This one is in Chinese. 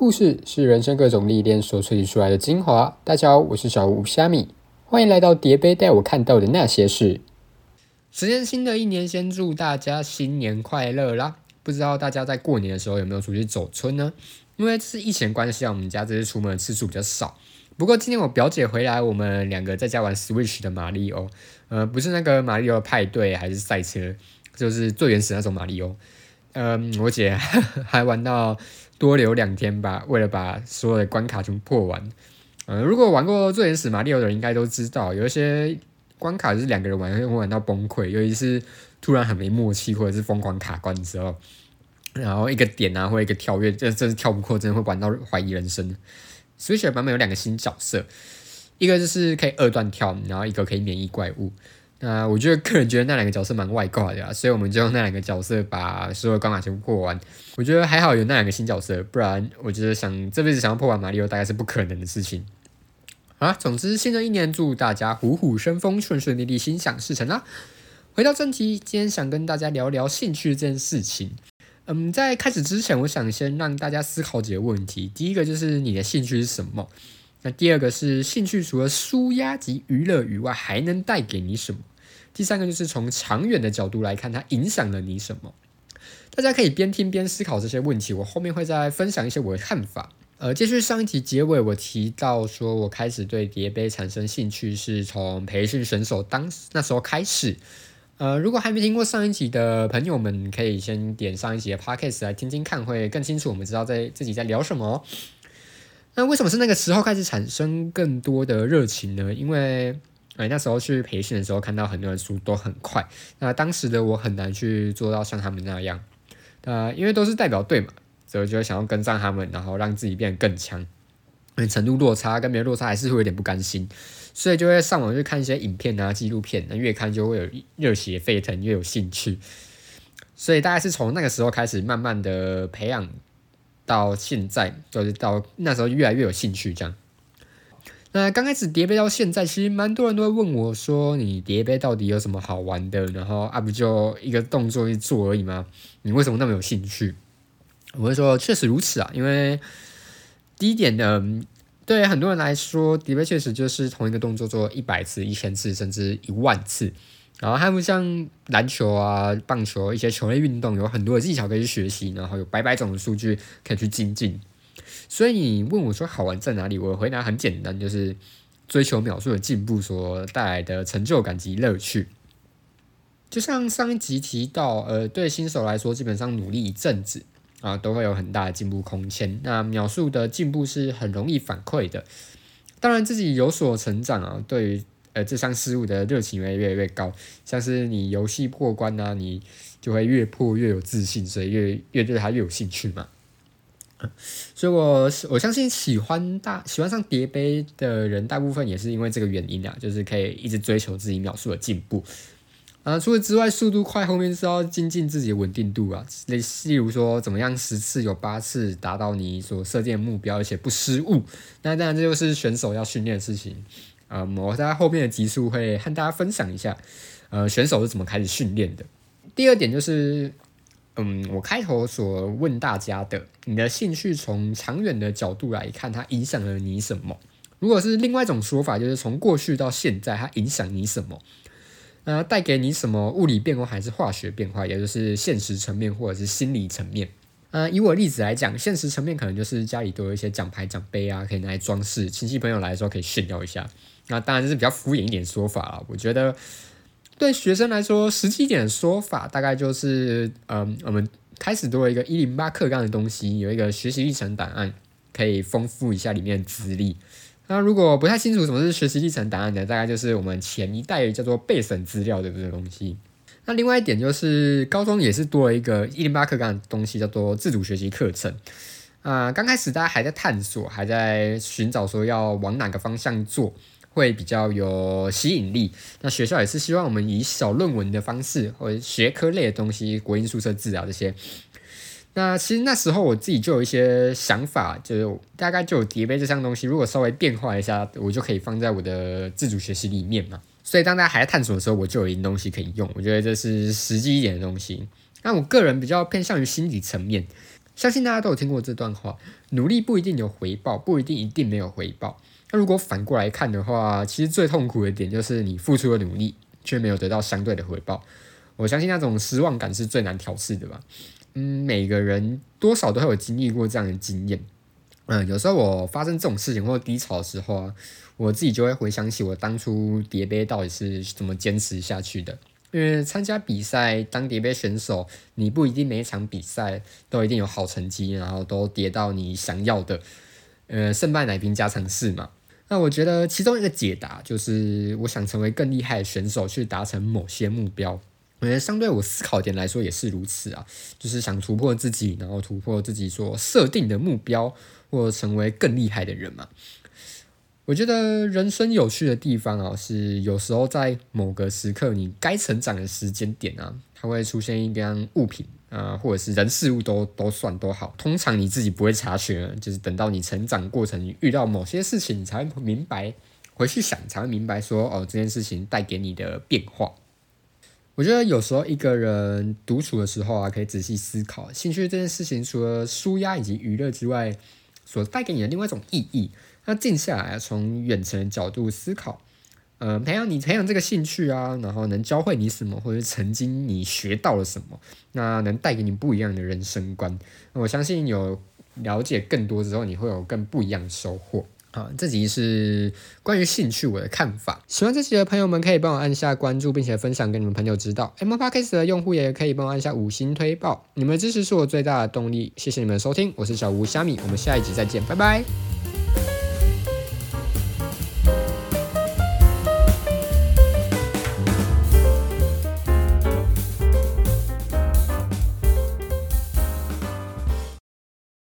故事是人生各种历练所萃取出来的精华。大家好，我是小吴虾米，欢迎来到叠杯带我看到的那些事。时间新的一年，先祝大家新年快乐啦！不知道大家在过年的时候有没有出去走村呢？因为是疫情关系啊，我们家这次出门的次数比较少。不过今天我表姐回来，我们两个在家玩 Switch 的马里奥，呃，不是那个马里奥派对，还是赛车，就是最原始那种马里奥。嗯，我姐还玩到多留两天吧，为了把所有的关卡全部破完。呃，如果玩过最原始马里奥的人应该都知道，有一些关卡是两个人玩会玩到崩溃，尤其是突然很没默契或者是疯狂卡关的时候，然后一个点啊或一个跳跃，这真是跳不过，真的会玩到怀疑人生。Switch 版本有两个新角色，一个就是可以二段跳，然后一个可以免疫怪物。那我觉得个人觉得那两个角色蛮外挂的啊，所以我们就用那两个角色把所有关卡全部破完。我觉得还好有那两个新角色，不然我觉得想这辈子想要破完马里奥大概是不可能的事情。啊，总之新的一年祝大家虎虎生风，顺顺利利，心想事成啦。回到正题，今天想跟大家聊聊兴趣这件事情。嗯，在开始之前，我想先让大家思考几个问题。第一个就是你的兴趣是什么？那第二个是兴趣除了舒压及娱乐以外，还能带给你什么？第三个就是从长远的角度来看，它影响了你什么？大家可以边听边思考这些问题。我后面会再分享一些我的看法。呃，继续上一集结尾，我提到说我开始对叠杯产生兴趣是从培训选手当那时候开始。呃，如果还没听过上一集的朋友们，可以先点上一集的 podcast 来听听看，会更清楚我们知道在自己在聊什么。那为什么是那个时候开始产生更多的热情呢？因为哎，那时候去培训的时候，看到很多人速度都很快，那当时的我很难去做到像他们那样。呃，因为都是代表队嘛，所以就想要跟上他们，然后让自己变得更强。程度落差跟别人落差，还是会有点不甘心。所以就会上网去看一些影片啊、纪录片，那越看就会有热血沸腾，越有兴趣。所以大概是从那个时候开始，慢慢的培养到现在，就是到那时候越来越有兴趣这样。那刚开始叠杯到现在，其实蛮多人都会问我说：“你叠杯到底有什么好玩的？然后啊，不就一个动作一做而已吗？你为什么那么有兴趣？”我会说：“确实如此啊，因为第一点呢。”对很多人来说，叠杯确实就是同一个动作做一百次、一千次，甚至一万次。然后他们像篮球啊、棒球一些球类运动，有很多的技巧可以去学习，然后有百百种的数据可以去精进。所以你问我说好玩在哪里？我回答很简单，就是追求秒数的进步所带来的成就感及乐趣。就像上一集提到，呃，对新手来说，基本上努力一阵子。啊，都会有很大的进步空间。那秒数的进步是很容易反馈的。当然，自己有所成长啊，对于呃这项事物的热情会越来越高。像是你游戏过关啊，你就会越破越有自信，所以越越对它越有兴趣嘛。所以，我我相信喜欢大喜欢上叠杯的人，大部分也是因为这个原因啊，就是可以一直追求自己秒数的进步。啊，除了之外，速度快后面是要精进自己的稳定度啊。例例如说，怎么样十次有八次达到你所设定的目标，而且不失误。那当然，这就是选手要训练的事情。啊，我在后面的集数会和大家分享一下，呃，选手是怎么开始训练的。第二点就是，嗯，我开头所问大家的，你的兴趣从长远的角度来看，它影响了你什么？如果是另外一种说法，就是从过去到现在，它影响你什么？呃，带给你什么物理变化还是化学变化，也就是现实层面或者是心理层面。呃，以我例子来讲，现实层面可能就是家里都有一些奖牌奖杯啊，可以拿来装饰，亲戚朋友来的时候可以炫耀一下。那当然是比较敷衍一点说法了。我觉得对学生来说，实际一点的说法大概就是，嗯，我们开始多了一个一零八课纲的东西，有一个学习历程档案，可以丰富一下里面的资历。那如果不太清楚什么是学习历程档案的，大概就是我们前一代叫做备审资料的这个东西。那另外一点就是高中也是多了一个一零八课纲的东西，叫做自主学习课程。啊，刚开始大家还在探索，还在寻找说要往哪个方向做会比较有吸引力。那学校也是希望我们以小论文的方式，或者学科类的东西，国英数社自啊这些。那其实那时候我自己就有一些想法，就是大概就有叠杯这项东西，如果稍微变化一下，我就可以放在我的自主学习里面嘛。所以当大家还在探索的时候，我就有一东西可以用。我觉得这是实际一点的东西。那我个人比较偏向于心理层面，相信大家都有听过这段话：努力不一定有回报，不一定一定没有回报。那如果反过来看的话，其实最痛苦的点就是你付出了努力，却没有得到相对的回报。我相信那种失望感是最难调试的吧。嗯，每个人多少都会有经历过这样的经验。嗯，有时候我发生这种事情或低潮的时候啊，我自己就会回想起我当初叠杯到底是怎么坚持下去的。因为参加比赛当叠杯选手，你不一定每一场比赛都一定有好成绩，然后都叠到你想要的，呃，胜败乃兵家常事嘛。那我觉得其中一个解答就是，我想成为更厉害的选手，去达成某些目标。我觉得相对我思考点来说也是如此啊，就是想突破自己，然后突破自己所设定的目标，或成为更厉害的人嘛。我觉得人生有趣的地方啊，是有时候在某个时刻，你该成长的时间点啊，它会出现一样物品啊，或者是人事物都都算都好。通常你自己不会察觉，就是等到你成长过程遇到某些事情，你才会明白，回去想才会明白说，哦，这件事情带给你的变化。我觉得有时候一个人独处的时候啊，可以仔细思考兴趣这件事情，除了舒压以及娱乐之外，所带给你的另外一种意义。那静下来，从远程的角度思考，呃，培养你培养这个兴趣啊，然后能教会你什么，或者曾经你学到了什么，那能带给你不一样的人生观。我相信有了解更多之后，你会有更不一样的收获。好，这集是关于兴趣我的看法。喜欢这集的朋友们可以帮我按下关注，并且分享给你们朋友知道。M Podcast 的用户也可以帮我按下五星推爆，你们的支持是我最大的动力。谢谢你们的收听，我是小吴虾米，我们下一集再见，拜拜。